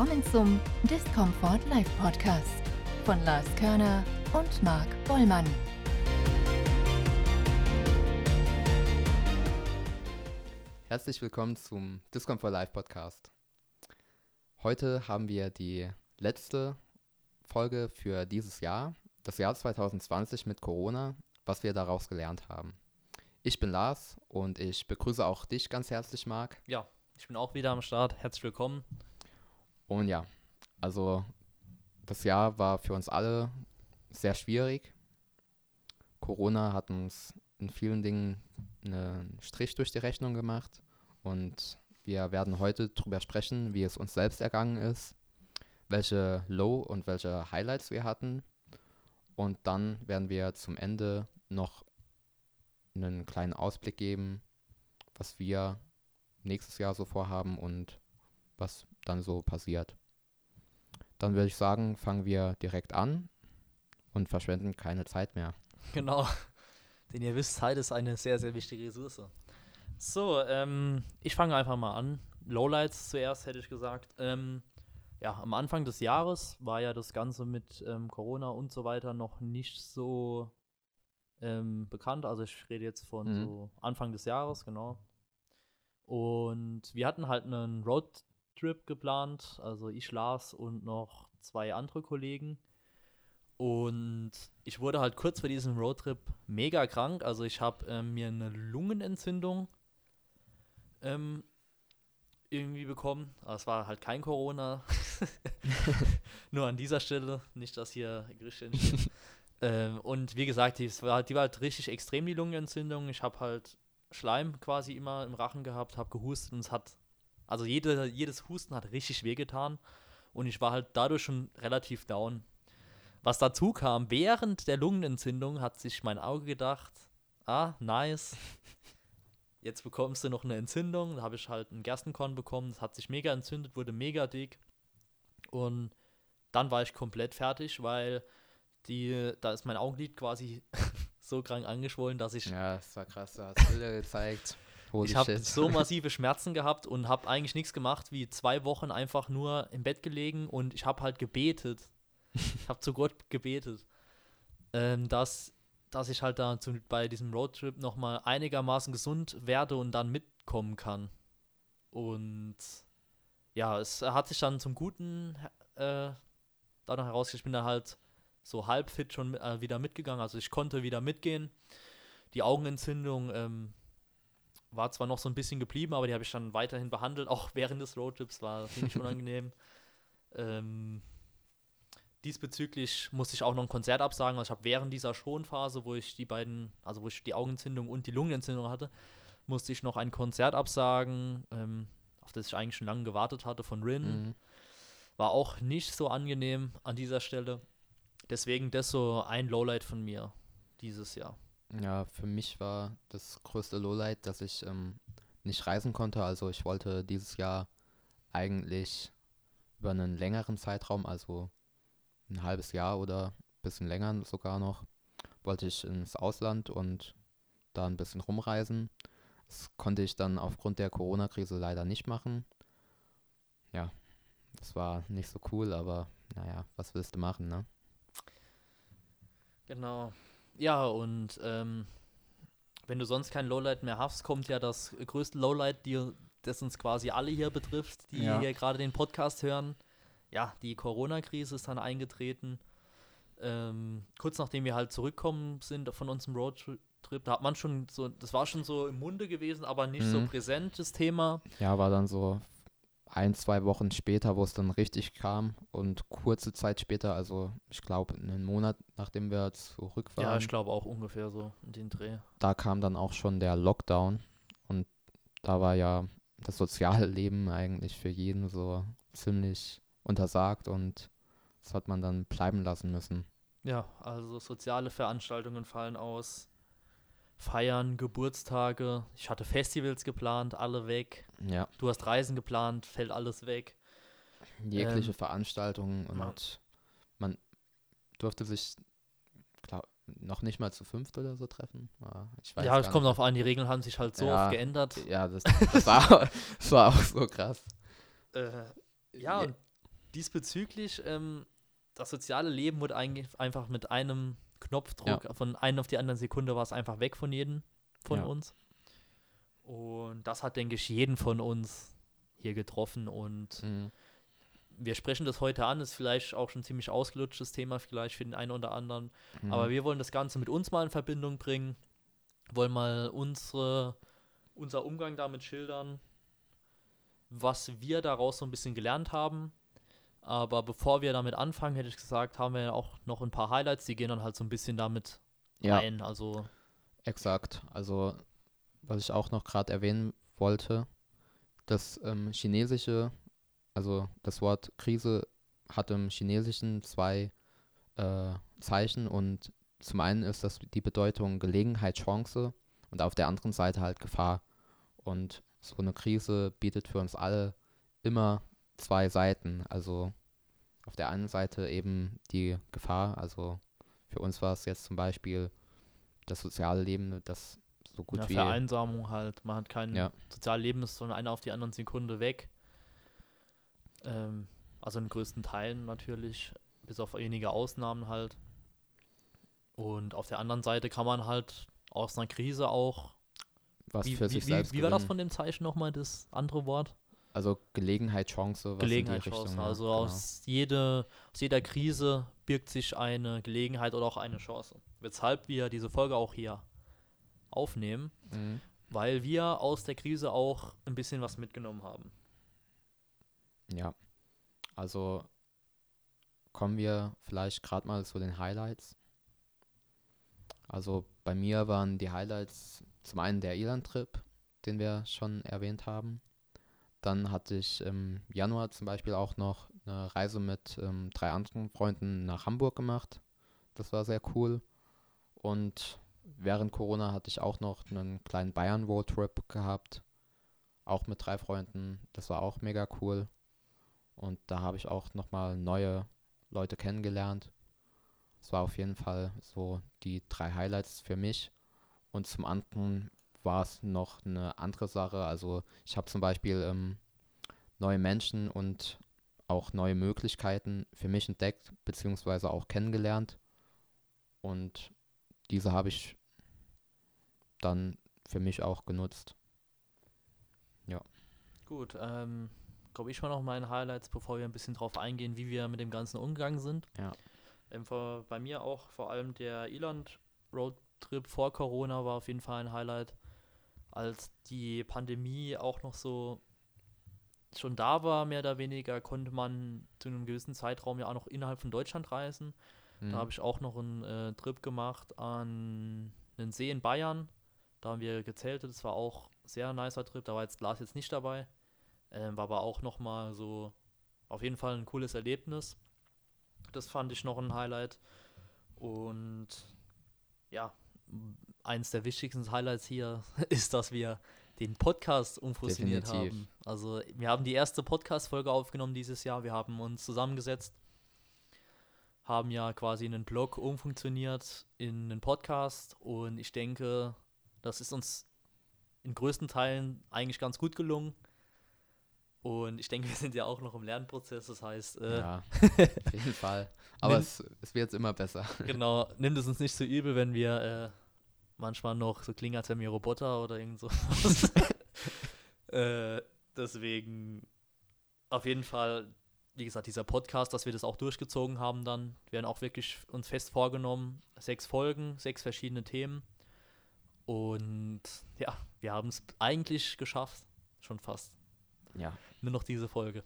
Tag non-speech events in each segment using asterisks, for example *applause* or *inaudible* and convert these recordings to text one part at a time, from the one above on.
Willkommen zum Discomfort Live Podcast von Lars Körner und Marc Bollmann. Herzlich willkommen zum Discomfort Live Podcast. Heute haben wir die letzte Folge für dieses Jahr, das Jahr 2020 mit Corona, was wir daraus gelernt haben. Ich bin Lars und ich begrüße auch dich ganz herzlich, Marc. Ja, ich bin auch wieder am Start. Herzlich willkommen. Und ja, also das Jahr war für uns alle sehr schwierig. Corona hat uns in vielen Dingen einen Strich durch die Rechnung gemacht und wir werden heute darüber sprechen, wie es uns selbst ergangen ist, welche Low- und welche Highlights wir hatten und dann werden wir zum Ende noch einen kleinen Ausblick geben, was wir nächstes Jahr so vorhaben und was dann so passiert. Dann würde ich sagen, fangen wir direkt an und verschwenden keine Zeit mehr. *laughs* Genau. Denn ihr wisst, Zeit ist eine sehr, sehr wichtige Ressource. So, ähm, ich fange einfach mal an. Lowlights zuerst, hätte ich gesagt. Ähm, ja, am Anfang des Jahres war ja das Ganze mit ähm, Corona und so weiter noch nicht so ähm, bekannt. Also ich rede jetzt von mhm. so Anfang des Jahres, genau. Und wir hatten halt einen Roadtrip geplant, also ich, Lars und noch zwei andere Kollegen. Und ich wurde halt kurz vor diesem Roadtrip mega krank. Also ich habe ähm, mir eine Lungenentzündung ähm, irgendwie bekommen. Aber es war halt kein Corona. *laughs* Nur an dieser Stelle, nicht, dass hier Gerüchte entstehen. *laughs* ähm, und wie gesagt, die war, die war halt richtig extrem, die Lungenentzündung. Ich habe halt Schleim quasi immer im Rachen gehabt, habe gehustet und es hat, also jede, jedes Husten hat richtig wehgetan und ich war halt dadurch schon relativ down. Was dazu kam, während der Lungenentzündung hat sich mein Auge gedacht, ah, nice, *laughs* jetzt bekommst du noch eine Entzündung. Da habe ich halt einen Gerstenkorn bekommen, das hat sich mega entzündet, wurde mega dick und dann war ich komplett fertig, weil die, da ist mein Augenlid quasi *laughs* so krank angeschwollen, dass ich. Ja, das war krass, du hast Bilder gezeigt. Holy ich habe so *laughs* massive Schmerzen gehabt und habe eigentlich nichts gemacht, wie zwei Wochen einfach nur im Bett gelegen und ich habe halt gebetet. ich habe zu Gott gebetet, ähm, dass, dass ich halt da zu, bei diesem Roadtrip nochmal einigermaßen gesund werde und dann mitkommen kann. Und ja, es hat sich dann zum Guten äh, dadurch herausgestellt, ich bin da halt so halb fit schon äh, wieder mitgegangen. Also ich konnte wieder mitgehen. Die Augenentzündung ähm, war zwar noch so ein bisschen geblieben, aber die habe ich dann weiterhin behandelt, auch während des Roadtrips, war ziemlich *laughs* unangenehm. ähm, diesbezüglich musste ich auch noch ein Konzert absagen. Also ich habe während dieser Schonphase, wo ich die beiden, also wo ich die Augenentzündung und die Lungenentzündung hatte, musste ich noch ein Konzert absagen, ähm, auf das ich eigentlich schon lange gewartet hatte von Rin. Mhm. War auch nicht so angenehm an dieser Stelle. Deswegen das so ein Lowlight von mir dieses Jahr. Ja, für mich war das größte Lowlight, dass ich ähm, nicht reisen konnte. Also ich wollte dieses Jahr eigentlich über einen längeren Zeitraum, also ein halbes Jahr oder ein bisschen länger sogar noch, wollte ich ins Ausland und da ein bisschen rumreisen. Das konnte ich dann aufgrund der Corona-Krise leider nicht machen. Ja, das war nicht so cool, aber naja, was willst du machen, ne? Genau. Ja, und ähm, wenn du sonst kein Lowlight mehr hast, kommt ja das größte Lowlight, die, das uns quasi alle hier betrifft, die ja. hier gerade den Podcast hören. Ja, die Corona-Krise ist dann eingetreten. Ähm, kurz nachdem wir halt zurückkommen sind von unserem Roadtrip, da hat man schon so, das war schon so im Munde gewesen, aber nicht mhm. so präsent, das Thema. Ja, war dann so ein, zwei Wochen später, wo es dann richtig kam und kurze Zeit später, also ich glaube einen Monat nachdem wir zurück waren. Ja, ich glaube auch ungefähr so in den Dreh. Da kam dann auch schon der Lockdown und da war ja das soziale *laughs* Leben eigentlich für jeden so ziemlich untersagt und das hat man dann bleiben lassen müssen. Ja, also soziale Veranstaltungen fallen aus. Feiern, Geburtstage. Ich hatte Festivals geplant, alle weg. Ja. Du hast Reisen geplant, fällt alles weg. Jegliche ähm, Veranstaltungen und ja. man durfte sich glaub, noch nicht mal zu fünft oder so treffen. ja, es kommt auf an, die Regeln haben sich halt so ja, oft geändert. Ja, das, das, war, *laughs* das war auch so krass. Äh, ja, und diesbezüglich, ähm, das soziale Leben wurde eigentlich einfach mit einem Knopfdruck, von einer auf die andere Sekunde war es einfach weg von jedem von Ja. uns. Und das hat, denke ich, jeden von uns hier getroffen und Mhm. wir sprechen das heute an, ist vielleicht auch schon ein ziemlich ausgelutschtes Thema, vielleicht für den einen oder anderen. Mhm. Aber wir wollen das Ganze mit uns mal in Verbindung bringen, wollen mal unsere, unser Umgang damit schildern, was wir daraus so ein bisschen gelernt haben. Aber bevor wir damit anfangen, hätte ich gesagt, haben wir ja auch noch ein paar Highlights, die gehen dann halt so ein bisschen damit ja. ein. Also, Exakt. Also, was ich auch noch gerade erwähnen wollte, das ähm, chinesische, also das Wort Krise hat im Chinesischen zwei äh, Zeichen und zum einen ist das die Bedeutung Gelegenheit, Chance und auf der anderen Seite halt Gefahr. Und so eine Krise bietet für uns alle immer zwei Seiten. Also auf der einen Seite eben die Gefahr, also für uns war es jetzt zum Beispiel das soziale Leben, das so gut ja, wie Vereinsamung halt. Man hat kein Ja. soziales Leben, ist von einer auf die andere Sekunde weg. Ähm, also in größten Teilen natürlich, bis auf wenige Ausnahmen halt. Und auf der anderen Seite kann man halt aus einer Krise auch. was Wie, für wie, sich wie, selbst wie war das gewinnen. von dem Zeichen nochmal, das andere Wort? Also Gelegenheit, Chance, was Gelegenheit, in die Richtung. Chance. ja, Also genau. aus, jede, aus jeder Krise birgt sich eine Gelegenheit oder auch eine Chance. Weshalb wir diese Folge auch hier aufnehmen, Mhm. weil wir aus der Krise auch ein bisschen was mitgenommen haben. Ja. Also kommen wir vielleicht gerade mal zu den Highlights. Also bei mir waren die Highlights zum einen der Irland-Trip, den wir schon erwähnt haben. Dann hatte ich im Januar zum Beispiel auch noch eine Reise mit ähm, drei anderen Freunden nach Hamburg gemacht. Das war sehr cool. Und während Corona hatte ich auch noch einen kleinen Bayern-Roadtrip gehabt. Auch mit drei Freunden. Das war auch mega cool. Und da habe ich auch nochmal neue Leute kennengelernt. Es war auf jeden Fall so die drei Highlights für mich. Und zum anderen war es noch eine andere Sache. Also ich habe zum Beispiel ähm, neue Menschen und auch neue Möglichkeiten für mich entdeckt, beziehungsweise auch kennengelernt. Und diese habe ich dann für mich auch genutzt. Gut, ähm, glaube ich mal noch meine Highlights, bevor wir ein bisschen drauf eingehen, wie wir mit dem Ganzen umgegangen sind. Ja. Ähm, vor, bei mir auch vor allem der Irland-Roadtrip vor Corona war auf jeden Fall ein Highlight. Als die Pandemie auch noch so schon da war, mehr oder weniger, konnte man zu einem gewissen Zeitraum ja auch noch innerhalb von Deutschland reisen. Mhm. Da habe ich auch noch einen äh, Trip gemacht an einen See in Bayern. Da haben wir gezeltet. Das war auch ein sehr nicer Trip. Da war jetzt Lars jetzt nicht dabei. Ähm, war aber auch nochmal so auf jeden Fall ein cooles Erlebnis. Das fand ich noch ein Highlight. Und ja, eins der wichtigsten Highlights hier *laughs* ist, dass wir den Podcast umfusioniert haben. Also wir haben die erste Podcast-Folge aufgenommen dieses Jahr. Wir haben uns zusammengesetzt, haben ja quasi einen Blog umfunktioniert in einen Podcast und ich denke, das ist uns in größten Teilen eigentlich ganz gut gelungen. Und ich denke, *laughs* wir sind ja auch noch im Lernprozess, das heißt, äh, Ja, *laughs* auf jeden Fall. Aber Nimm- es, es wird immer besser. genau, nimmt es uns nicht so übel, wenn wir äh, manchmal noch so klingen, als wären wir Roboter oder irgend so. *laughs* äh, deswegen auf jeden Fall, wie gesagt, dieser Podcast, dass wir das auch durchgezogen haben dann. Wir haben auch wirklich uns fest vorgenommen, sechs Folgen, sechs verschiedene Themen. Und ja, wir haben es eigentlich geschafft, schon fast. Ja, Nur noch diese Folge.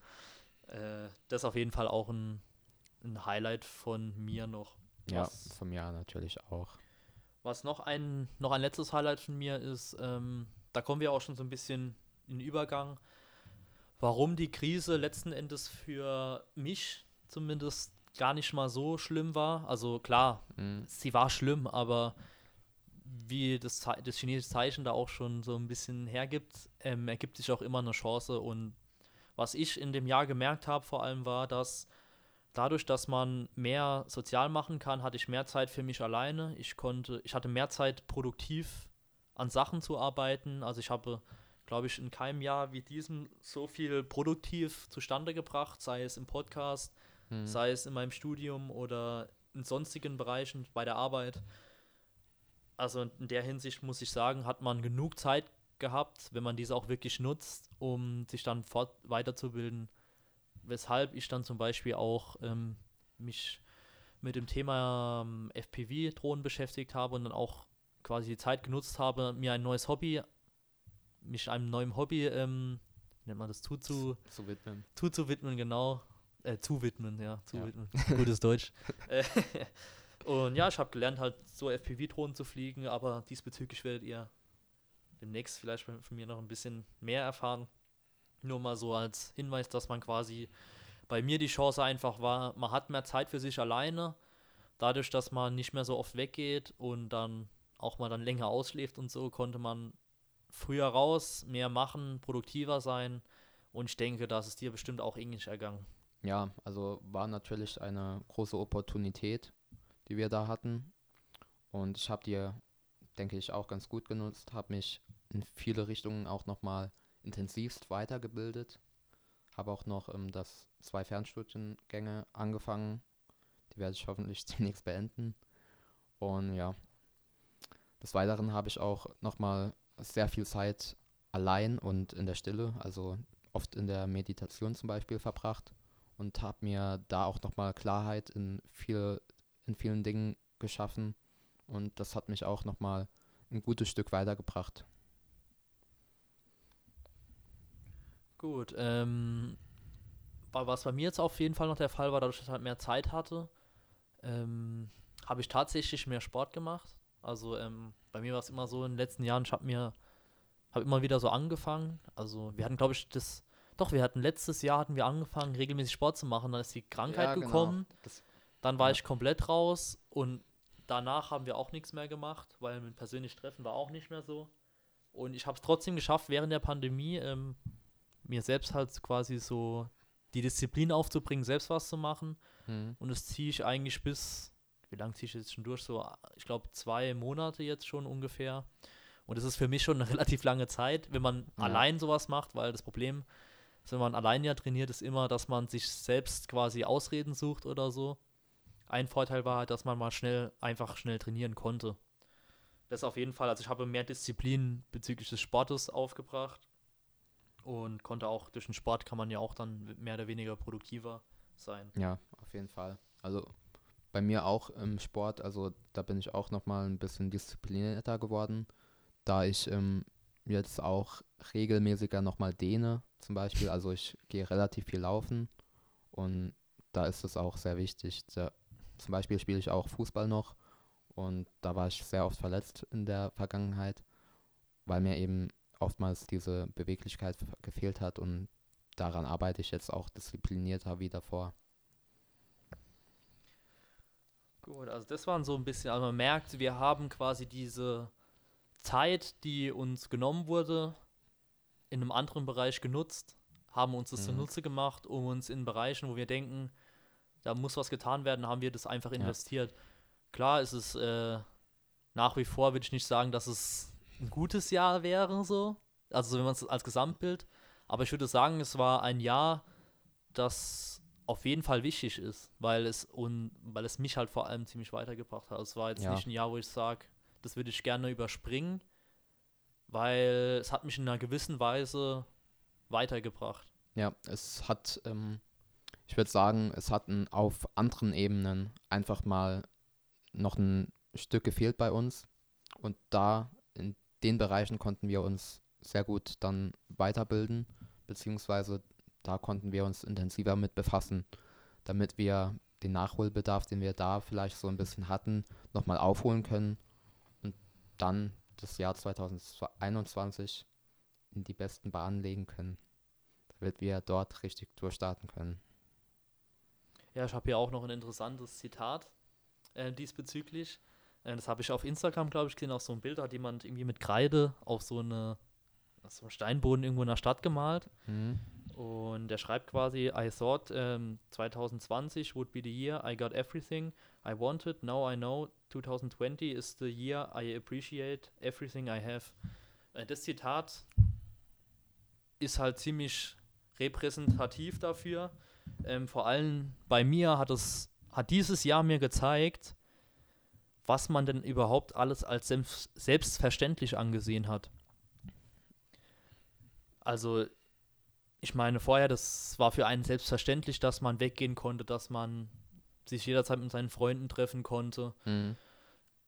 Äh, das ist auf jeden Fall auch ein, ein Highlight von mir noch. ja, von mir natürlich auch. Was noch ein, noch ein letztes Highlight von mir ist, ähm, da kommen wir auch schon so ein bisschen in den Übergang, warum die Krise letzten Endes für mich zumindest gar nicht mal so schlimm war. Also klar, Mhm. sie war schlimm, aber wie das, das chinesische Zeichen da auch schon so ein bisschen hergibt, ähm, ergibt sich auch immer eine Chance. Und was ich in dem Jahr gemerkt habe, vor allem war, dass dadurch, dass man mehr sozial machen kann, hatte ich mehr Zeit für mich alleine. Ich konnte, ich hatte mehr Zeit, produktiv an Sachen zu arbeiten. Also ich habe glaube ich, in keinem Jahr wie diesem so viel produktiv zustande gebracht, sei es im Podcast, Mhm. sei es in meinem Studium oder in sonstigen Bereichen bei der Arbeit. Also in der Hinsicht muss ich sagen, hat man genug Zeit gehabt, wenn man diese auch wirklich nutzt, um sich dann fort weiterzubilden. Weshalb ich dann zum Beispiel auch ähm, mich mit dem Thema ähm, FPV-Drohnen beschäftigt habe und dann auch quasi die Zeit genutzt habe, mir ein neues Hobby, mich einem neuen Hobby, ähm, wie nennt man das, zuzu, Zu widmen. zuzuwidmen, genau. Äh, zuwidmen, ja, Ja. zuwidmen. *laughs* Gutes Deutsch. Äh, *laughs* und ja, ich habe gelernt, halt so FPV-Drohnen zu fliegen, aber diesbezüglich werdet ihr demnächst vielleicht von mir noch ein bisschen mehr erfahren. Nur mal so als Hinweis, dass man quasi bei mir die Chance einfach war, man hat mehr Zeit für sich alleine, dadurch, dass man nicht mehr so oft weggeht und dann auch mal dann länger ausschläft und so, konnte man früher raus, mehr machen, produktiver sein und ich denke, das ist dir bestimmt auch ähnlich ergangen. Ja, also war natürlich eine große Opportunität, die wir da hatten. Und ich habe die, denke ich, auch ganz gut genutzt, habe mich in viele Richtungen auch nochmal intensivst weitergebildet. Habe auch noch ähm, das zwei Fernstudiengänge angefangen. Die werde ich hoffentlich *laughs* demnächst beenden. Und ja, des Weiteren habe ich auch nochmal sehr viel Zeit allein und in der Stille, also oft in der Meditation zum Beispiel verbracht und habe mir da auch nochmal Klarheit in, viel, in vielen Dingen geschaffen und das hat mich auch nochmal ein gutes Stück weitergebracht. Gut, ähm, was bei mir jetzt auf jeden Fall noch der Fall war, dadurch, dass ich halt mehr Zeit hatte, ähm, habe ich tatsächlich mehr Sport gemacht. Also ähm, bei mir war es immer so in den letzten Jahren, ich habe mir, habe immer wieder so angefangen. Also wir hatten, glaube ich, das, doch, wir hatten letztes Jahr hatten wir angefangen, regelmäßig Sport zu machen. Dann ist die Krankheit Ja, genau. gekommen. Das, Dann war Ja. ich komplett raus und danach haben wir auch nichts mehr gemacht, weil mit persönlich Treffen war auch nicht mehr so. Und ich habe es trotzdem geschafft, während der Pandemie ähm, mir selbst halt quasi so die Disziplin aufzubringen, selbst was zu machen. hm, Und das ziehe ich eigentlich bis, wie lange ziehe ich jetzt schon durch? So, ich glaube, zwei Monate jetzt schon ungefähr. Und das ist für mich schon eine *laughs* relativ lange Zeit, wenn man Ja. allein sowas macht, weil das Problem, ist, wenn man allein ja trainiert, ist immer, dass man sich selbst quasi Ausreden sucht oder so. Ein Vorteil war halt, dass man mal schnell, einfach schnell trainieren konnte. Das auf jeden Fall, also ich habe mehr Disziplin bezüglich des Sportes aufgebracht und konnte auch durch den Sport kann man ja auch dann mehr oder weniger produktiver sein. ja, auf jeden Fall. Also bei mir auch im Sport, also da bin ich auch nochmal ein bisschen disziplinierter geworden, da ich ähm, jetzt auch regelmäßiger nochmal dehne zum Beispiel. Also ich gehe relativ viel laufen und da ist es auch sehr wichtig. Da, zum Beispiel spiele ich auch Fußball noch und da war ich sehr oft verletzt in der Vergangenheit, weil mir eben oftmals diese Beweglichkeit gefehlt hat und daran arbeite ich jetzt auch disziplinierter wie davor. Gut, also das waren so ein bisschen, also man merkt, wir haben quasi diese Zeit, die uns genommen wurde, in einem anderen Bereich genutzt, haben uns das Mhm. zunutze gemacht, um uns in Bereichen, wo wir denken, da muss was getan werden, haben wir das einfach investiert. Klar ist es äh, nach wie vor, würde ich nicht sagen, dass es ein gutes Jahr wäre, so. Also wenn man es als Gesamtbild. Aber ich würde sagen, es war ein Jahr, das auf jeden Fall wichtig ist, weil es und weil es mich halt vor allem ziemlich weitergebracht hat. Es war jetzt Ja. nicht ein Jahr, wo ich sage, das würde ich gerne überspringen, weil es hat mich in einer gewissen Weise weitergebracht. Ja, es hat, ähm, ich würde sagen, es hat ein, auf anderen Ebenen einfach mal noch ein Stück gefehlt bei uns. Und da, den Bereichen konnten wir uns sehr gut dann weiterbilden, beziehungsweise da konnten wir uns intensiver mit befassen, damit wir den Nachholbedarf, den wir da vielleicht so ein bisschen hatten, nochmal aufholen können und dann das Jahr 2021 in die besten Bahnen legen können damit wir dort richtig durchstarten können. Ja, ich habe hier auch noch ein interessantes Zitat äh, diesbezüglich. Äh, das habe ich auf Instagram, glaube ich, gesehen, auf so ein Bild, da hat jemand irgendwie mit Kreide auf so eine auf so einen Steinboden irgendwo in der Stadt gemalt. Mhm. Und er schreibt quasi, I thought um, 2020 would be the year I got everything I wanted. Now I know 2020 is the year I appreciate everything I have. Äh, das Zitat ist halt ziemlich repräsentativ dafür. Ähm, vor allem bei mir hat es hat dieses Jahr mir gezeigt, was man denn überhaupt alles als selbst, selbstverständlich angesehen hat. Also, ich meine, vorher, das war für einen selbstverständlich, dass man weggehen konnte, dass man sich jederzeit mit seinen Freunden treffen konnte, Mhm.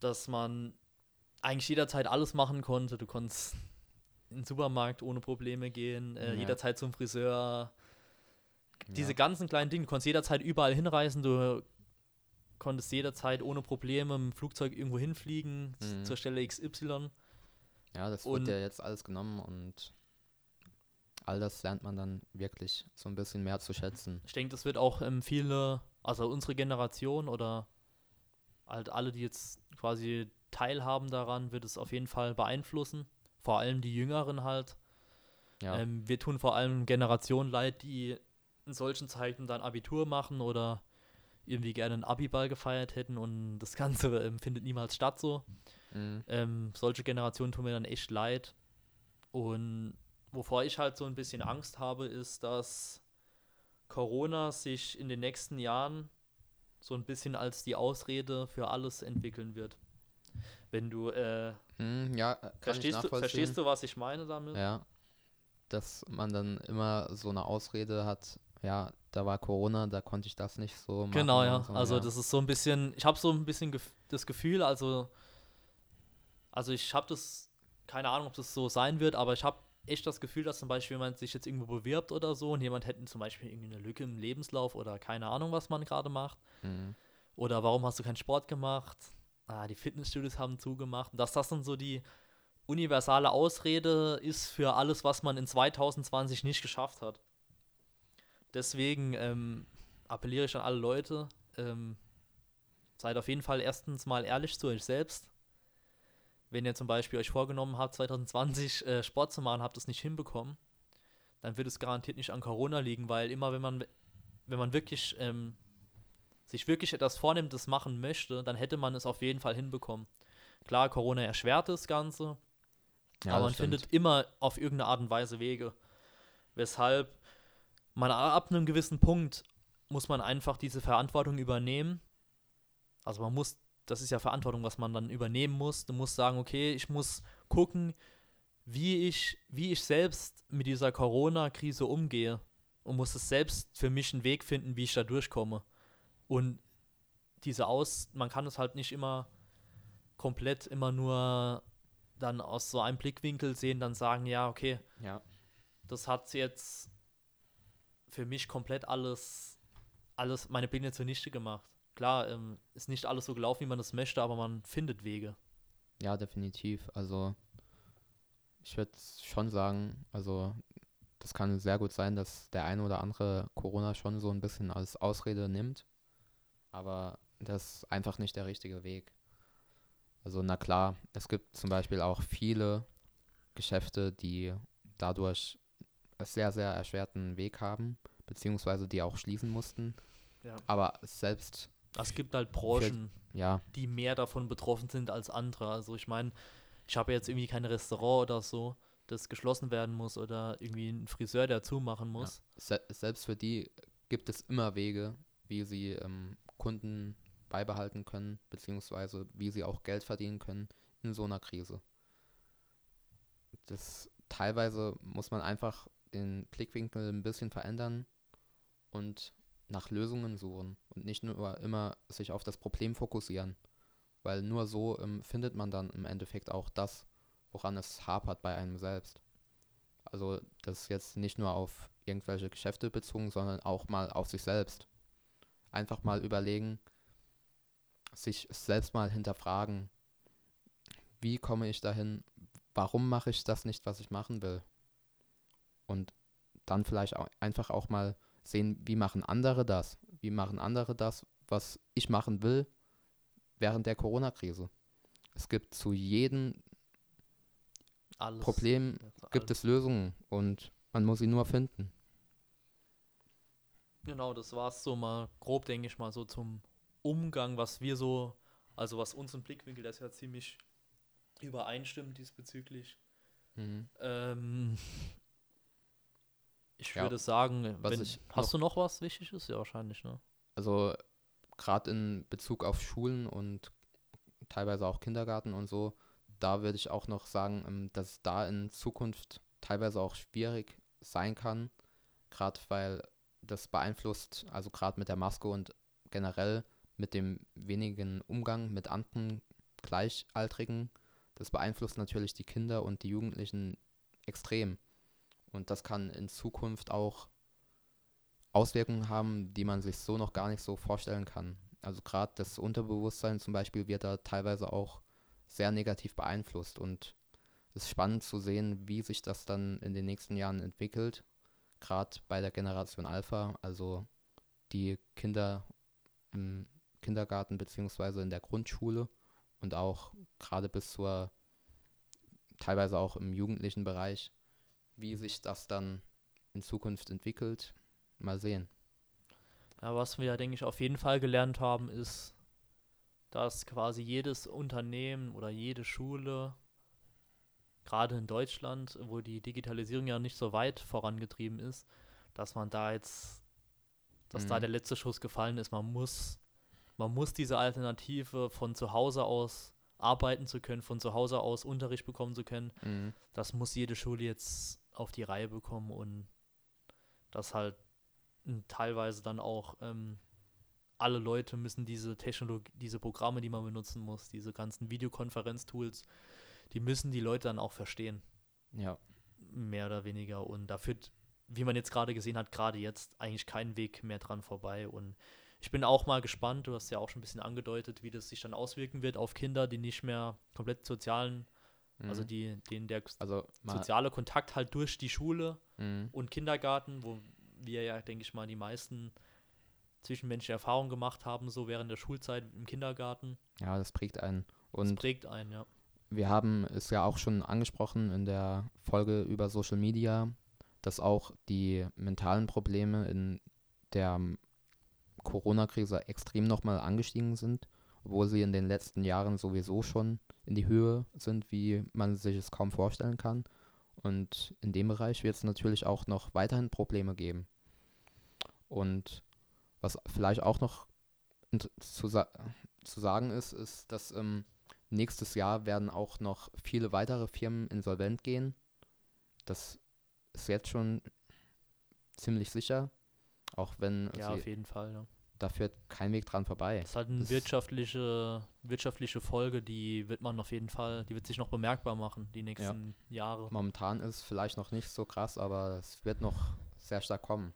dass man eigentlich jederzeit alles machen konnte. Du konntest in den Supermarkt ohne Probleme gehen, äh, Ja. jederzeit zum Friseur. Diese ja. ganzen kleinen Dinge, du konntest jederzeit überall hinreisen, du konntest jederzeit ohne Probleme mit dem Flugzeug irgendwo hinfliegen, Mhm. zur Stelle XY. ja, das und- wird ja jetzt alles genommen und all das lernt man dann wirklich so ein bisschen mehr zu schätzen. Ich denke, das wird auch ähm, viele, also unsere Generation oder halt alle, die jetzt quasi teilhaben daran, wird es auf jeden Fall beeinflussen. Vor allem die Jüngeren halt. Ja, Ähm, wir tun vor allem Generationen leid, die in solchen Zeiten dann Abitur machen oder irgendwie gerne einen Abiball gefeiert hätten und das Ganze ähm, findet niemals statt so. mhm. Ähm, solche Generationen tun mir dann echt leid. Und wovor ich halt so ein bisschen Angst habe, ist, dass Corona sich in den nächsten Jahren so ein bisschen als die Ausrede für alles entwickeln wird. Wenn du, äh, Mhm, ja, äh, verstehst, du, verstehst du, was ich meine damit? Ja, dass man dann immer so eine Ausrede hat, ja, da war Corona, da konnte ich das nicht so machen. Genau, ja. So, also ja. das ist so ein bisschen, ich habe so ein bisschen gef das Gefühl, also, also ich habe das, keine Ahnung, ob das so sein wird, aber ich habe echt das Gefühl, dass zum Beispiel jemand sich jetzt irgendwo bewirbt oder so und jemand hätte zum Beispiel irgendwie eine Lücke im Lebenslauf oder keine Ahnung, was man gerade macht. Mhm. Oder warum hast du keinen Sport gemacht? Ah, die Fitnessstudios haben zugemacht. Und dass das dann so die universale Ausrede ist für alles, was man in 2020 nicht geschafft hat. Deswegen ähm, appelliere ich an alle Leute, ähm, seid auf jeden Fall erstens mal ehrlich zu euch selbst. Wenn ihr zum Beispiel euch vorgenommen habt, 2020 äh, Sport zu machen, habt es nicht hinbekommen, dann wird es garantiert nicht an Corona liegen, weil immer wenn man, wenn man wirklich ähm, sich wirklich etwas vornimmt, das machen möchte, dann hätte man es auf jeden Fall hinbekommen. Klar, Corona erschwert das Ganze, Ja, aber das man stimmt. findet immer auf irgendeine Art und Weise Wege. Weshalb man ab einem gewissen Punkt muss man einfach diese Verantwortung übernehmen. Also man muss, das ist ja Verantwortung, was man dann übernehmen muss. Du musst sagen, okay, ich muss gucken, wie ich, wie ich selbst mit dieser Corona-Krise umgehe und muss es selbst für mich einen Weg finden, wie ich da durchkomme. Und diese Aus, man kann es halt nicht immer komplett immer nur dann aus so einem Blickwinkel sehen, dann sagen, ja, okay, Ja, das hat jetzt für mich komplett alles, alles, meine Pläne zunichte gemacht. Klar, ähm, ist nicht alles so gelaufen, wie man es möchte, aber man findet Wege. ja, definitiv. Also ich würde schon sagen, also das kann sehr gut sein, dass der eine oder andere Corona schon so ein bisschen als Ausrede nimmt, aber das ist einfach nicht der richtige Weg. Also na klar, es gibt zum Beispiel auch viele Geschäfte, die dadurch sehr, sehr erschwerten Weg haben, beziehungsweise die auch schließen mussten. Ja. Aber selbst, Es gibt halt Branchen, ja, die mehr davon betroffen sind als andere. Also ich meine, ich habe jetzt irgendwie kein Restaurant oder so, das geschlossen werden muss oder irgendwie ein Friseur, der zumachen muss. se selbst für die gibt es immer Wege, wie sie ähm, Kunden beibehalten können, beziehungsweise wie sie auch Geld verdienen können in so einer Krise. Das teilweise muss man einfach den Blickwinkel ein bisschen verändern und nach Lösungen suchen und nicht nur immer sich auf das Problem fokussieren, weil nur so ähm, findet man dann im Endeffekt auch das, woran es hapert bei einem selbst. Also das jetzt nicht nur auf irgendwelche Geschäfte bezogen, sondern auch mal auf sich selbst. Einfach mal überlegen, sich selbst mal hinterfragen, wie komme ich dahin, warum mache ich das nicht, was ich machen will. Und dann vielleicht auch einfach auch mal sehen, wie machen andere das, wie machen andere das, was ich machen will während der Corona-Krise. Es gibt zu jedem Alles. Problem Also gibt alles. es Lösungen und man muss sie nur finden. Genau, das war es so mal grob, denke ich mal, so zum Umgang, was wir so, also was unseren Blickwinkel, das ja ziemlich übereinstimmt diesbezüglich. Mhm. Ähm, Ich Ja. würde sagen, Was wenn, ich hast du noch was Wichtiges? Ja, wahrscheinlich, ne? Also gerade in Bezug auf Schulen und teilweise auch Kindergarten und so, da würde ich auch noch sagen, ähm, dass es da in Zukunft teilweise auch schwierig sein kann, gerade weil das beeinflusst, also gerade mit der Maske und generell mit dem wenigen Umgang mit anderen Gleichaltrigen, das beeinflusst natürlich die Kinder und die Jugendlichen extrem. Und das kann in Zukunft auch Auswirkungen haben, die man sich so noch gar nicht so vorstellen kann. Also gerade das Unterbewusstsein zum Beispiel wird da teilweise auch sehr negativ beeinflusst und es ist spannend zu sehen, wie sich das dann in den nächsten Jahren entwickelt, gerade bei der Generation Alpha, also die Kinder im Kindergarten beziehungsweise in der Grundschule und auch gerade bis zur teilweise auch im jugendlichen Bereich, wie sich das dann in Zukunft entwickelt, mal sehen. Ja, was wir ja, denke ich, auf jeden Fall gelernt haben, ist, dass quasi jedes Unternehmen oder jede Schule, gerade in Deutschland, wo die Digitalisierung ja nicht so weit vorangetrieben ist, dass man da jetzt, dass da Mhm. der letzte Schuss gefallen ist. Man muss, man muss diese Alternative von zu Hause aus arbeiten zu können, von zu Hause aus Unterricht bekommen zu können, Mhm. das muss jede Schule jetzt auf die Reihe bekommen und das halt teilweise dann auch ähm, alle Leute müssen diese Technologie, diese Programme, die man benutzen muss, diese ganzen Videokonferenztools, die müssen die Leute dann auch verstehen, Ja, mehr oder weniger. Und da führt, wie man jetzt gerade gesehen hat, gerade jetzt eigentlich kein Weg mehr dran vorbei. Und ich bin auch mal gespannt, du hast ja auch schon ein bisschen angedeutet, wie das sich dann auswirken wird auf Kinder, die nicht mehr komplett sozialen, also mhm. die, denen der also soziale Kontakt halt durch die Schule mhm. und Kindergarten, wo wir ja, denke ich mal, die meisten zwischenmenschliche Erfahrungen gemacht haben, so während der Schulzeit im Kindergarten. ja, das prägt einen. Das Und prägt einen, ja. wir haben es ja auch schon angesprochen in der Folge über Social Media, dass auch die mentalen Probleme in der Corona-Krise extrem nochmal angestiegen sind, obwohl sie in den letzten Jahren sowieso schon in die Höhe sind, wie man sich es kaum vorstellen kann. Und in dem Bereich wird es natürlich auch noch weiterhin Probleme geben. Und was vielleicht auch noch zu, sa zu sagen ist, ist, dass ähm, nächstes Jahr werden auch noch viele weitere Firmen insolvent gehen. Das ist jetzt schon ziemlich sicher, auch wenn Ja, auf jeden Fall. Ja. Da führt kein Weg dran vorbei. Das ist halt eine Das- wirtschaftliche, wirtschaftliche Folge, die wird man auf jeden Fall, die wird sich noch bemerkbar machen, die nächsten Jahre. Momentan ist es vielleicht noch nicht so krass, aber es wird noch sehr stark kommen.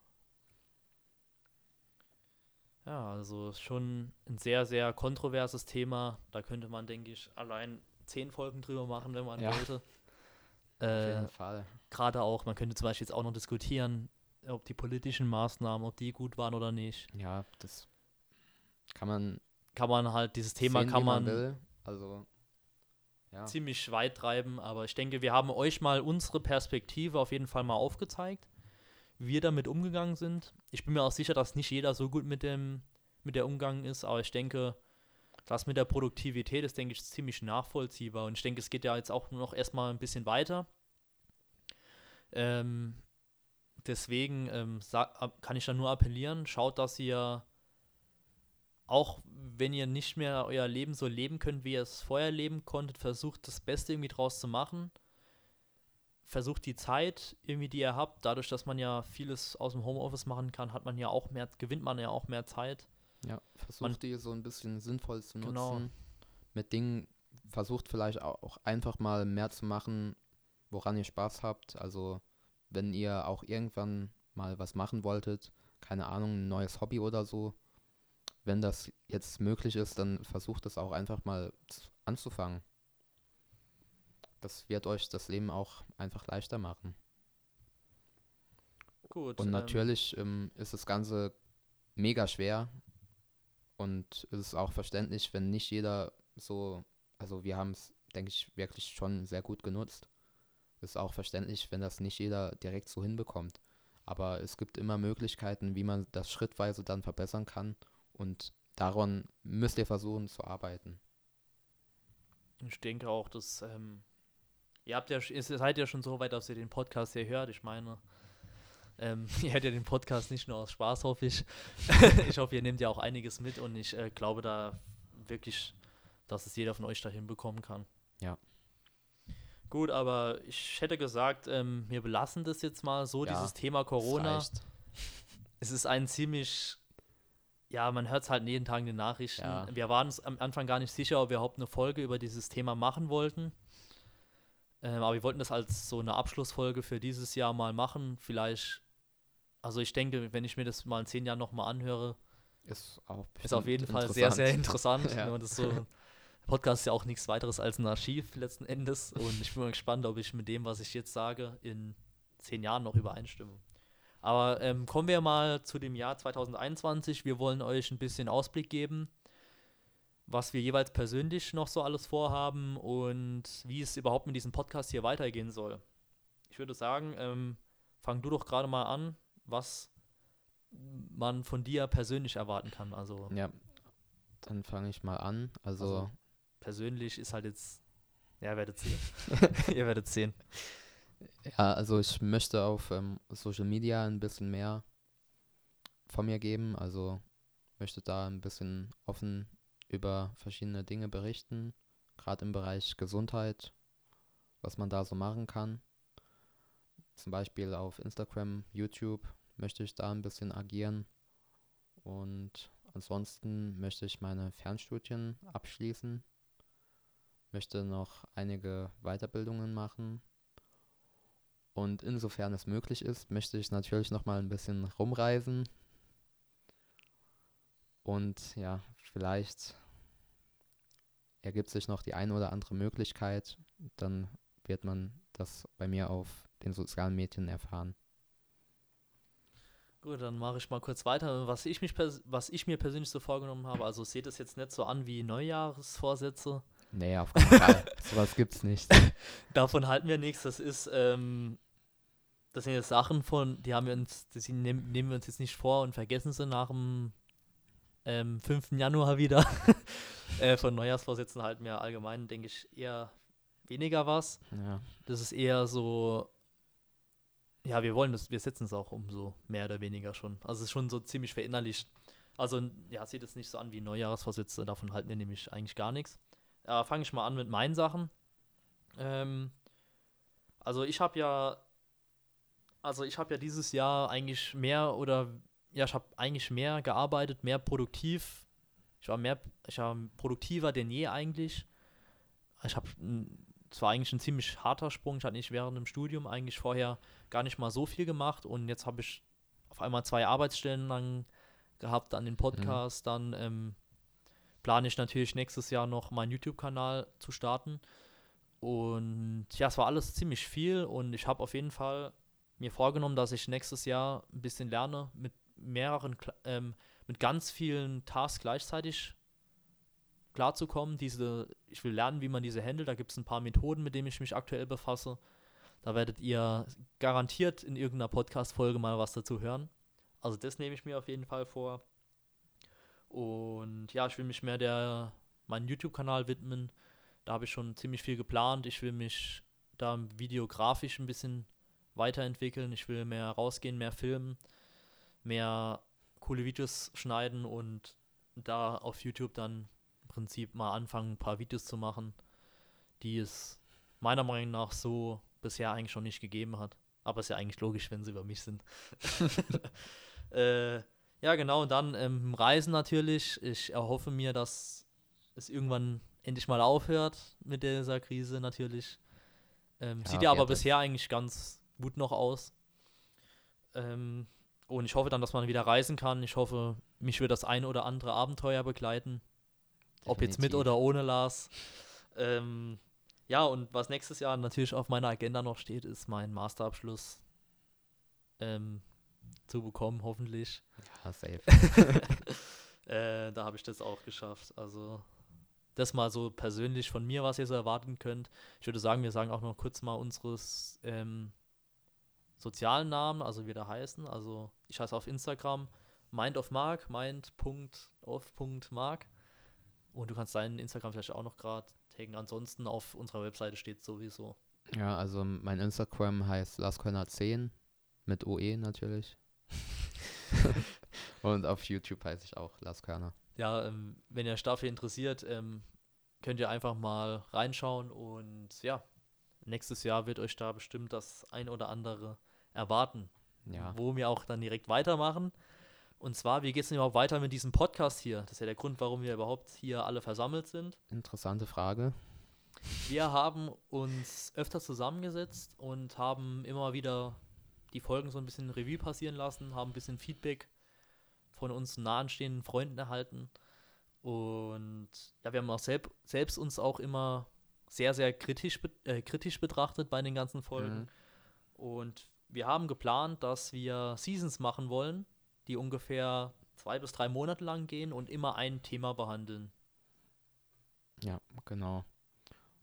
Ja, also schon ein sehr, sehr kontroverses Thema. Da könnte man, denke ich, allein zehn Folgen drüber machen, wenn man Ja. wollte. Auf Äh, jeden Fall. Gerade auch, man könnte zum Beispiel jetzt auch noch diskutieren, ob die politischen Maßnahmen, ob die gut waren oder nicht. Ja, das kann man Kann man halt, dieses Thema sehen, kann man, will. Also, ja. ziemlich weit treiben, aber ich denke, wir haben euch mal unsere Perspektive auf jeden Fall mal aufgezeigt, wie wir damit umgegangen sind. Ich bin mir auch sicher, dass nicht jeder so gut mit dem mit der Umgang ist, aber ich denke, das mit der Produktivität ist, denke ich, ziemlich nachvollziehbar und ich denke, es geht ja jetzt auch noch erstmal ein bisschen weiter. Ähm, deswegen ähm, sa- ab- kann ich da nur appellieren, schaut, dass ihr auch wenn ihr nicht mehr euer Leben so leben könnt, wie ihr es vorher leben konntet, versucht das Beste irgendwie draus zu machen. Versucht die Zeit irgendwie, die ihr habt, dadurch, dass man ja vieles aus dem Homeoffice machen kann, hat man ja auch mehr, gewinnt man ja auch mehr Zeit. Ja, versucht Man- die so ein bisschen sinnvoll zu nutzen. Genau. Mit Dingen versucht vielleicht au- auch einfach mal mehr zu machen, woran ihr Spaß habt. Also wenn ihr auch irgendwann mal was machen wolltet, keine Ahnung, ein neues Hobby oder so, wenn das jetzt möglich ist, dann versucht es auch einfach mal anzufangen. Das wird euch das Leben auch einfach leichter machen. Gut. Und ähm, natürlich ähm, ist das Ganze mega schwer und es ist auch verständlich, wenn nicht jeder so, also wir haben es, denke ich, wirklich schon sehr gut genutzt. Ist auch verständlich, wenn das nicht jeder direkt so hinbekommt. Aber es gibt immer Möglichkeiten, wie man das schrittweise dann verbessern kann und daran müsst ihr versuchen zu arbeiten. Ich denke auch, dass ähm, ihr habt ja, ihr seid ja schon so weit, dass ihr den Podcast hier hört. Ich meine, Ähm, *laughs* ihr hört ja den Podcast nicht nur aus Spaß, hoffe ich. *laughs* ich hoffe, ihr nehmt ja auch einiges mit und ich äh, glaube da wirklich, dass es jeder von euch da hinbekommen kann. Ja. Gut, aber ich hätte gesagt, ähm, wir belassen das jetzt mal so, Ja, dieses Thema Das Corona. *laughs* Es ist ein ziemlich, ja, man hört es halt jeden Tag in den Nachrichten. Ja. Wir waren uns am Anfang gar nicht sicher, ob wir überhaupt eine Folge über dieses Thema machen wollten. Ähm, aber wir wollten das als so eine Abschlussfolge für dieses Jahr mal machen. Vielleicht, also ich denke, wenn ich mir das mal in zehn Jahren nochmal anhöre, Ist, auch ist auf jeden Fall sehr, sehr interessant. *laughs* Ja. Und das ist so, Podcast ist ja auch nichts weiteres als ein Archiv letzten Endes. Und ich bin mal gespannt, ob ich mit dem, was ich jetzt sage, in zehn Jahren noch übereinstimme. Aber ähm, kommen wir mal zu dem Jahr 2021. Wir wollen euch ein bisschen Ausblick geben, was wir jeweils persönlich noch so alles vorhaben und wie es überhaupt mit diesem Podcast hier weitergehen soll. Ich würde sagen, ähm, fang du doch gerade mal an, was man von dir persönlich erwarten kann. Also Ja, dann fange ich mal an. Also, Also- persönlich ist halt jetzt, ja, ihr werdet sehen. *laughs* ihr werdet sehen. ja, also ich möchte auf ähm, Social Media ein bisschen mehr von mir geben. Also möchte da ein bisschen offen über verschiedene Dinge berichten, gerade im Bereich Gesundheit, was man da so machen kann. Zum Beispiel auf Instagram, YouTube möchte ich da ein bisschen agieren. Und ansonsten möchte ich meine Fernstudien abschließen, möchte noch einige Weiterbildungen machen. Und insofern es möglich ist, möchte ich natürlich noch mal ein bisschen rumreisen. Und ja, vielleicht ergibt sich noch die eine oder andere Möglichkeit, dann wird man das bei mir auf den sozialen Medien erfahren. Gut, dann mache ich mal kurz weiter. Was ich, mich was ich mir persönlich so vorgenommen habe, also seht es jetzt nicht so an wie Neujahrsvorsätze. Nee, auf keinen Fall. *laughs* Sowas gibt's nicht. *laughs* Davon halten wir nichts. Das ist, ähm, das sind jetzt Sachen von, die haben wir uns, das nehmen, nehmen wir uns jetzt nicht vor und vergessen sie nach dem ähm, 5. Januar wieder. *laughs* äh, von Neujahrsvorsätzen halten wir allgemein, denke ich, eher weniger was. Ja, Das ist eher so, ja, wir wollen das, wir setzen es auch um, so mehr oder weniger schon. Also es ist schon so ziemlich verinnerlicht. Also, ja, sieht es nicht so an wie Neujahrsvorsätze, davon halten wir nämlich eigentlich gar nichts. Aber fange ich mal an mit meinen Sachen. Ähm, also ich habe ja, also ich habe ja dieses Jahr eigentlich mehr oder, ja, ich habe eigentlich mehr gearbeitet, mehr produktiv. Ich war mehr, ich war produktiver denn je eigentlich. Ich habe es war eigentlich ein ziemlich harter Sprung. Ich hatte nicht während dem Studium eigentlich vorher gar nicht mal so viel gemacht und jetzt habe ich auf einmal zwei Arbeitsstellen lang gehabt, dann den Podcast, dann ähm, plane ich natürlich nächstes Jahr noch meinen YouTube-Kanal zu starten. Und ja, es war alles ziemlich viel und ich habe auf jeden Fall mir vorgenommen, dass ich nächstes Jahr ein bisschen lerne, mit mehreren, ähm, mit ganz vielen Tasks gleichzeitig klarzukommen. Diese, ich will lernen, wie man diese handelt. Da gibt es ein paar Methoden, mit denen ich mich aktuell befasse. Da werdet ihr garantiert in irgendeiner Podcast-Folge mal was dazu hören. Also das nehme ich mir auf jeden Fall vor. Und ja, ich will mich mehr der meinen YouTube-Kanal widmen. Da habe ich schon ziemlich viel geplant. Ich will mich da videografisch ein bisschen weiterentwickeln. Ich will mehr rausgehen, mehr filmen, mehr coole Videos schneiden und da auf YouTube dann im Prinzip mal anfangen, ein paar Videos zu machen, die es meiner Meinung nach so bisher eigentlich schon nicht gegeben hat. Aber ist ja eigentlich logisch, wenn sie über mich sind. *laughs* äh, ja, genau, und dann ähm, Reisen natürlich. Ich erhoffe mir, dass es irgendwann endlich mal aufhört mit dieser Krise natürlich. Ähm, Ja, sieht ja aber bisher eigentlich ganz gut noch aus. Ähm, und ich hoffe dann, dass man wieder reisen kann. Ich hoffe, mich wird das ein oder andere Abenteuer begleiten. Ob jetzt mit Definitiv. oder ohne Lars. Ähm, ja, und was nächstes Jahr natürlich auf meiner Agenda noch steht, ist mein Masterabschluss ähm, zu bekommen, hoffentlich. Ja, safe. *laughs* *laughs* Äh, da habe ich das auch geschafft. Also, das mal so persönlich von mir, was ihr so erwarten könnt. Ich würde sagen, wir sagen auch noch kurz mal unseres ähm, sozialen Namen, also wie wir da heißen. Also, ich heiße auf Instagram Mind of Mark, mind.of.mark. Und du kannst deinen Instagram vielleicht auch noch gerade taggen. Ansonsten auf unserer Webseite steht sowieso. Ja, also mein Instagram heißt laskörner10 mit OE natürlich. *laughs* und auf YouTube heiße ich auch Lars Körner. Ja, ähm, wenn ihr euch dafür interessiert, ähm, könnt ihr einfach mal reinschauen und ja, nächstes Jahr wird euch da bestimmt das ein oder andere erwarten. Ja. Wo wir auch dann direkt weitermachen. Und zwar, wie geht es denn überhaupt weiter mit diesem Podcast hier? Das ist ja der Grund, warum wir überhaupt hier alle versammelt sind. Interessante Frage. Wir haben uns öfter zusammengesetzt und haben immer wieder die Folgen so ein bisschen Revue passieren lassen, haben ein bisschen Feedback von uns nahestehenden Freunden erhalten. Und ja, wir haben auch selb, selbst uns auch immer sehr, sehr kritisch, äh, kritisch betrachtet bei den ganzen Folgen. Mhm. Und wir haben geplant, dass wir Seasons machen wollen, die ungefähr zwei bis drei Monate lang gehen und immer ein Thema behandeln. Ja, genau.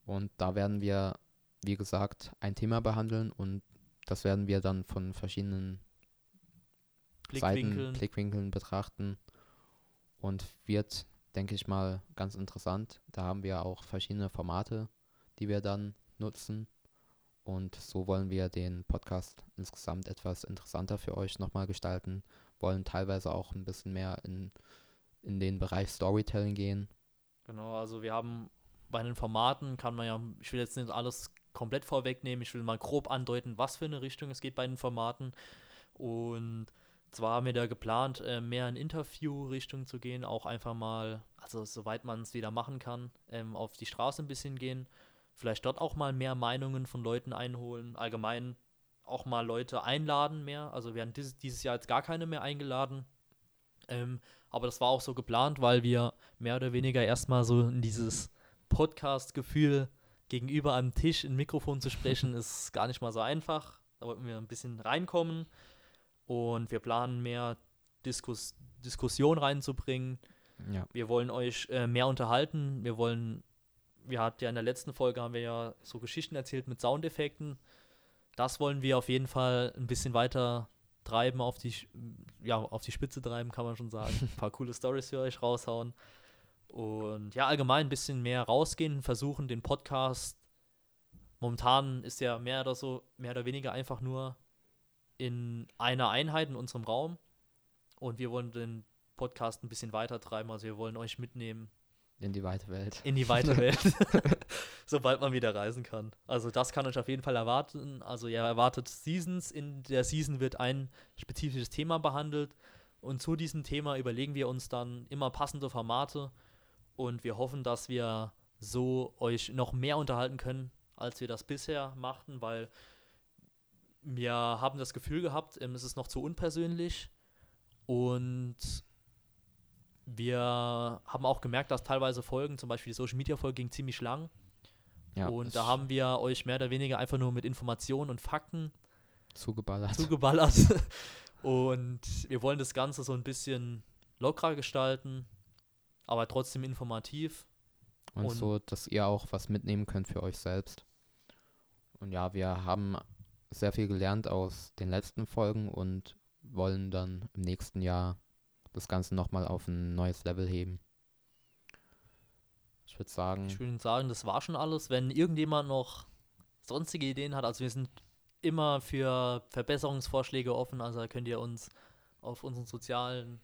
Und da werden wir, wie gesagt, ein Thema behandeln und das werden wir dann von verschiedenen Blickwinkeln. Seiten, Blickwinkeln betrachten und wird, denke ich mal, ganz interessant. Da haben wir auch verschiedene Formate, die wir dann nutzen. Und so wollen wir den Podcast insgesamt etwas interessanter für euch nochmal gestalten. Wollen teilweise auch ein bisschen mehr in, in den Bereich Storytelling gehen. Genau, also wir haben bei den Formaten kann man ja, ich will jetzt nicht alles komplett vorwegnehmen, ich will mal grob andeuten, was für eine Richtung es geht bei den Formaten. Und zwar haben wir da geplant, äh, mehr in Interview-Richtung zu gehen, auch einfach mal, also soweit man es wieder machen kann, ähm, auf die Straße ein bisschen gehen, vielleicht dort auch mal mehr Meinungen von Leuten einholen, allgemein auch mal Leute einladen mehr. Also wir haben dieses, Jahr jetzt gar keine mehr eingeladen. Ähm, aber das war auch so geplant, weil wir mehr oder weniger erstmal so in dieses Podcast-Gefühl gegenüber einem Tisch in Mikrofon zu sprechen, ist gar nicht mal so einfach. Da wollten wir ein bisschen reinkommen und wir planen mehr Diskus Diskussion reinzubringen. Ja, Wir wollen euch äh, mehr unterhalten. Wir wollen, wir hatten ja in der letzten Folge haben wir ja so Geschichten erzählt mit Soundeffekten. Das wollen wir auf jeden Fall ein bisschen weiter treiben, auf die, ja, auf die Spitze treiben, kann man schon sagen. *laughs* Ein paar coole Stories für euch raushauen. Und ja, allgemein ein bisschen mehr rausgehen, versuchen den Podcast. Momentan ist ja mehr oder so, mehr oder weniger einfach nur in einer Einheit in unserem Raum. Und wir wollen den Podcast ein bisschen weiter treiben. Also wir wollen euch mitnehmen in die weite Welt. in die weite *laughs* Welt, *laughs* sobald man wieder reisen kann. Also das kann euch auf jeden Fall erwarten. Also ihr erwartet Seasons. In der Season wird ein spezifisches Thema behandelt. Und zu diesem Thema überlegen wir uns dann immer passende Formate. Und wir hoffen, dass wir so euch noch mehr unterhalten können, als wir das bisher machten, weil wir haben das Gefühl gehabt, ähm, es ist noch zu unpersönlich. Und wir haben auch gemerkt, dass teilweise Folgen, zum Beispiel die Social Media Folge, ging ziemlich lang. Ja, und da haben wir euch mehr oder weniger einfach nur mit Informationen und Fakten zugeballert. zugeballert. *laughs* und wir wollen das Ganze so ein bisschen lockerer gestalten, aber trotzdem informativ. Und, Und- so, dass ihr auch was mitnehmen könnt für euch selbst. Und ja, wir haben sehr viel gelernt aus den letzten Folgen und wollen dann im nächsten Jahr das Ganze nochmal auf ein neues Level heben. Ich würde sagen, Ich würde sagen, das war schon alles. Wenn irgendjemand noch sonstige Ideen hat, also wir sind immer für Verbesserungsvorschläge offen, also könnt ihr uns auf unseren sozialen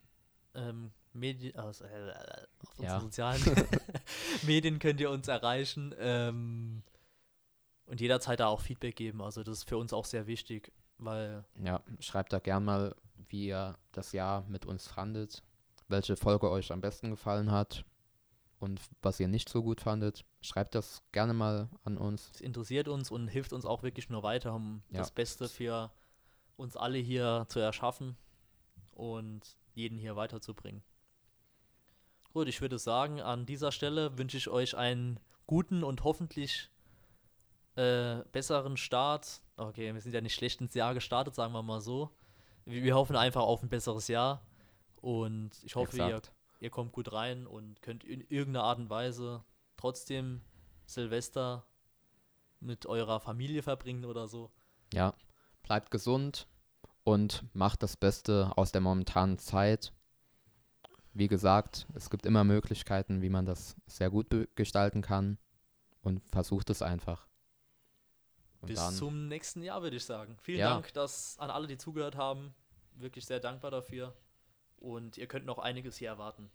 ähm, Medien, also, äh, auf unseren Ja. sozialen *laughs* Medien könnt ihr uns erreichen ähm, und jederzeit da auch Feedback geben. Also das ist für uns auch sehr wichtig, weil ja, schreibt da gern mal, wie ihr das Jahr mit uns fandet, welche Folge euch am besten gefallen hat und was ihr nicht so gut fandet. Schreibt das gerne mal an uns. es interessiert uns und hilft uns auch wirklich nur weiter, um Ja. das Beste für uns alle hier zu erschaffen und jeden hier weiterzubringen. Gut, ich würde sagen, an dieser Stelle wünsche ich euch einen guten und hoffentlich äh, besseren Start. Okay, wir sind ja nicht schlecht ins Jahr gestartet, sagen wir mal so. Wir, wir hoffen einfach auf ein besseres Jahr und ich hoffe, ihr ihr kommt gut rein und könnt in irgendeiner Art und Weise trotzdem Silvester mit eurer Familie verbringen oder so. Ja, bleibt gesund und macht das Beste aus der momentanen Zeit. Wie gesagt, es gibt immer Möglichkeiten, wie man das sehr gut gestalten kann und versucht es einfach. Und Bis dann, zum nächsten Jahr, würde ich sagen. Vielen Ja. Dank dass an alle, die zugehört haben. Wirklich sehr dankbar dafür. Und ihr könnt noch einiges hier erwarten.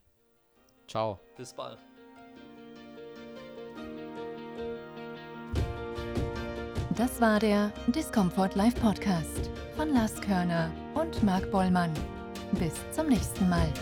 ciao. Bis bald. Das war der Discomfort Live Podcast von Lars Körner und Marc Bollmann. Bis zum nächsten Mal.